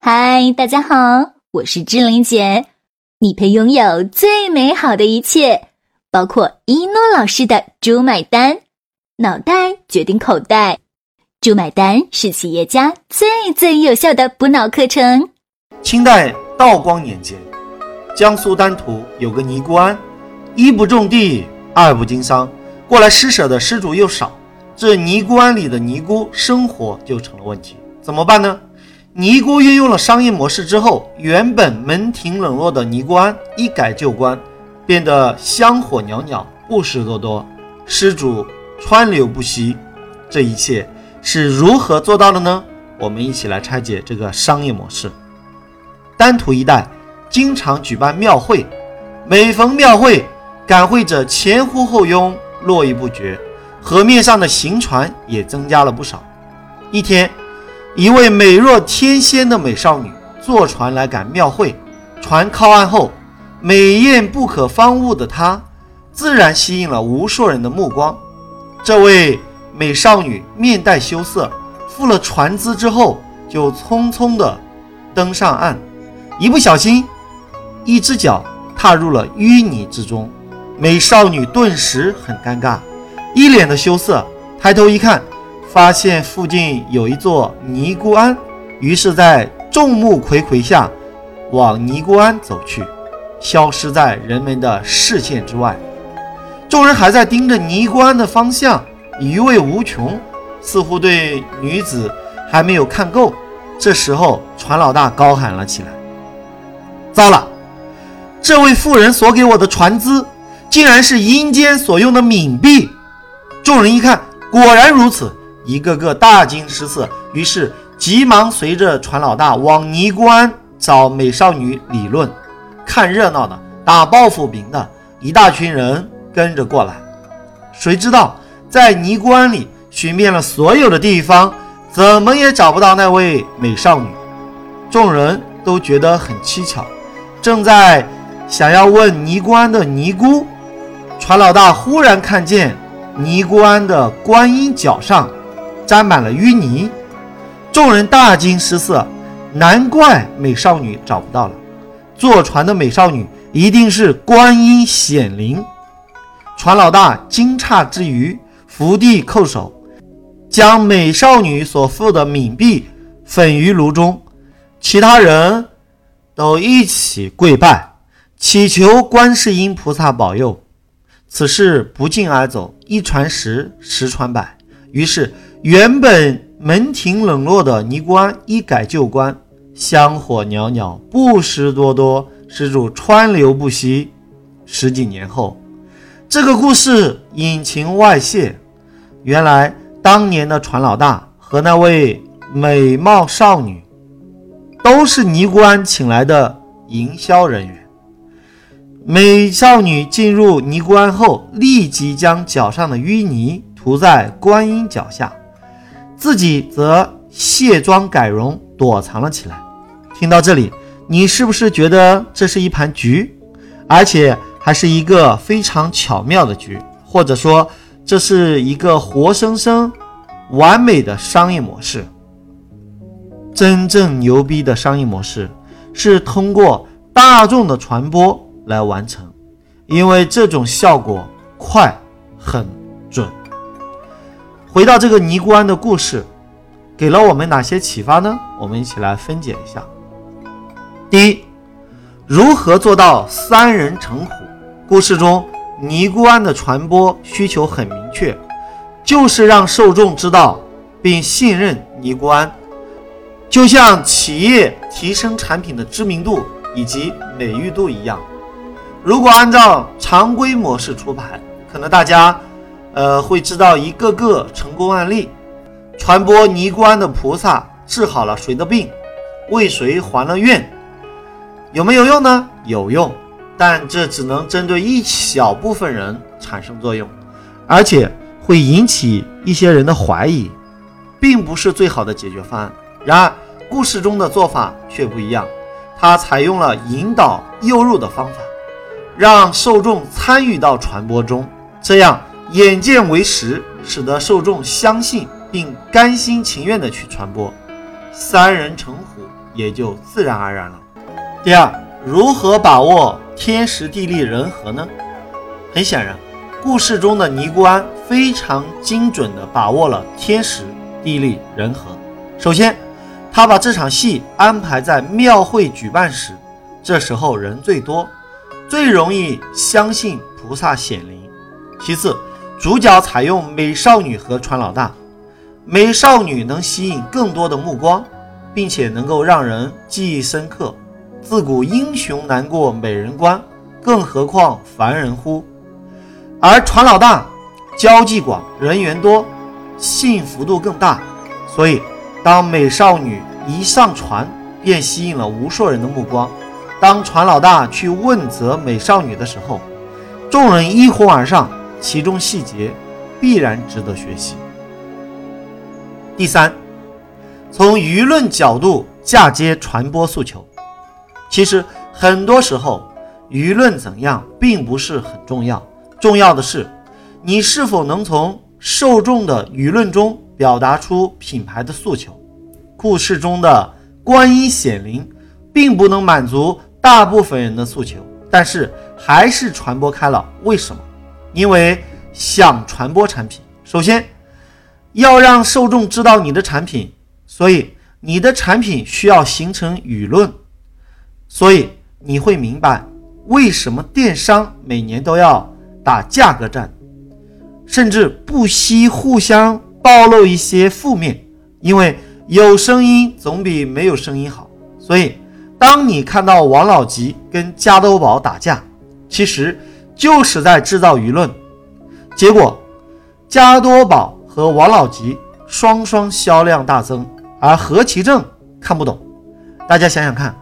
嗨，大家好，我是志玲姐。你配拥有最美好的一切，包括一诺老师的“猪买单”，脑袋决定口袋，“猪买单”是企业家最最有效的补脑课程。清代道光年间，江苏丹徒有个尼姑庵，一不种地，二不经商，过来施舍的施主又少，这尼姑庵里的尼姑生活就成了问题，怎么办呢？尼姑运用了商业模式之后，原本门庭冷落的尼姑庵一改旧观，变得香火袅袅、布施多多，施主川流不息。这一切是如何做到的呢？我们一起来拆解这个商业模式。丹徒一带经常举办庙会，每逢庙会，赶会者前呼后拥，络绎不绝，河面上的行船也增加了不少。一天。一位美若天仙的美少女坐船来赶庙会，船靠岸后，美艳不可方物的她，自然吸引了无数人的目光。这位美少女面带羞涩，付了船资之后，就匆匆地登上岸，一不小心，一只脚踏入了淤泥之中。美少女顿时很尴尬，一脸的羞涩，抬头一看。发现附近有一座尼姑庵，于是，在众目睽睽下，往尼姑庵走去，消失在人们的视线之外。众人还在盯着尼姑庵的方向，余味无穷，似乎对女子还没有看够。这时候，船老大高喊了起来：“糟了！这位妇人所给我的船资，竟然是阴间所用的冥币！”众人一看，果然如此。一个个大惊失色，于是急忙随着船老大往尼姑庵找美少女理论。看热闹的、打抱不平的一大群人跟着过来。谁知道在尼姑庵里寻遍了所有的地方，怎么也找不到那位美少女。众人都觉得很蹊跷，正在想要问尼姑庵的尼姑，船老大忽然看见尼姑庵的观音脚上。沾满了淤泥，众人大惊失色，难怪美少女找不到了。坐船的美少女一定是观音显灵。船老大惊诧之余，伏地叩首，将美少女所付的冥币粉于炉中。其他人都一起跪拜，祈求观世音菩萨保佑。此事不胫而走，一传十，十传百，于是。原本门庭冷落的尼姑庵一改旧观，香火袅袅，布施多多，施主川流不息。十几年后，这个故事隐情外泄，原来当年的船老大和那位美貌少女，都是尼姑庵请来的营销人员。美少女进入尼姑庵后，立即将脚上的淤泥涂在观音脚下。自己则卸妆改容，躲藏了起来。听到这里，你是不是觉得这是一盘局，而且还是一个非常巧妙的局？或者说，这是一个活生生、完美的商业模式？真正牛逼的商业模式是通过大众的传播来完成，因为这种效果快、很。回到这个尼姑庵的故事，给了我们哪些启发呢？我们一起来分解一下。第一，如何做到三人成虎？故事中尼姑庵的传播需求很明确，就是让受众知道并信任尼姑庵，就像企业提升产品的知名度以及美誉度一样。如果按照常规模式出牌，可能大家。呃，会知道一个个成功案例，传播尼姑庵的菩萨治好了谁的病，为谁还了愿，有没有用呢？有用，但这只能针对一小部分人产生作用，而且会引起一些人的怀疑，并不是最好的解决方案。然而，故事中的做法却不一样，他采用了引导诱入的方法，让受众参与到传播中，这样。眼见为实，使得受众相信并甘心情愿地去传播。三人成虎也就自然而然了。第二，如何把握天时地利人和呢？很显然，故事中的尼姑庵非常精准地把握了天时地利人和。首先，他把这场戏安排在庙会举办时，这时候人最多，最容易相信菩萨显灵。其次，主角采用美少女和船老大，美少女能吸引更多的目光，并且能够让人记忆深刻。自古英雄难过美人关，更何况凡人乎？而船老大交际广，人缘多，吸引幅度更大，所以当美少女一上船，便吸引了无数人的目光。当船老大去问责美少女的时候，众人一哄而上。其中细节必然值得学习。第三，从舆论角度嫁接传播诉求。其实很多时候，舆论怎样并不是很重要，重要的是你是否能从受众的舆论中表达出品牌的诉求。故事中的观音显灵，并不能满足大部分人的诉求，但是还是传播开了。为什么？因为想传播产品，首先要让受众知道你的产品，所以你的产品需要形成舆论。所以你会明白为什么电商每年都要打价格战，甚至不惜互相暴露一些负面，因为有声音总比没有声音好。所以，当你看到王老吉跟加多宝打架，其实。就是在制造舆论，结果加多宝和王老吉双双销量大增，而何其正看不懂。大家想想看，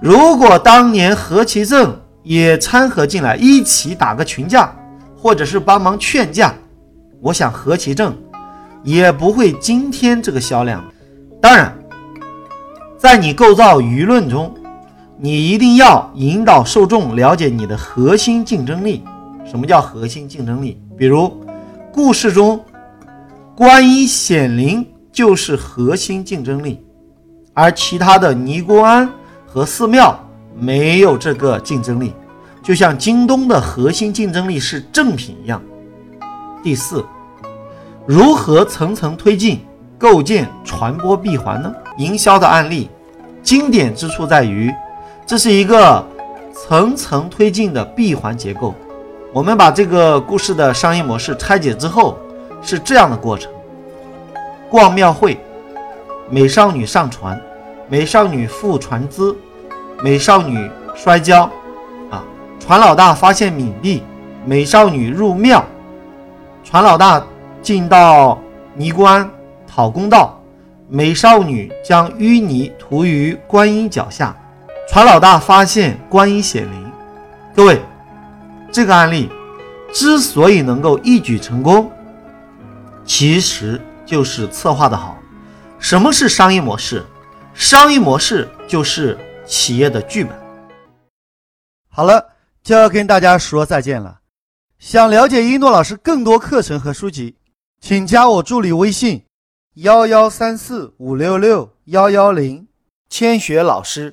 如果当年何其正也掺和进来一起打个群架，或者是帮忙劝架，我想何其正也不会今天这个销量。当然，在你构造舆论中。你一定要引导受众了解你的核心竞争力。什么叫核心竞争力？比如，故事中观音显灵就是核心竞争力，而其他的尼姑庵和寺庙没有这个竞争力。就像京东的核心竞争力是正品一样。第四，如何层层推进，构建传播闭环呢？营销的案例，经典之处在于。这是一个层层推进的闭环结构。我们把这个故事的商业模式拆解之后，是这样的过程：逛庙会，美少女上船，美少女付船资，美少女摔跤，啊，船老大发现冥币，美少女入庙，船老大进到泥关讨公道，美少女将淤泥涂于观音脚下。船老大发现观音显灵，各位，这个案例之所以能够一举成功，其实就是策划的好。什么是商业模式？商业模式就是企业的剧本。好了，就要跟大家说再见了。想了解一诺老师更多课程和书籍，请加我助理微信：幺幺三四五六六幺幺零，千雪老师。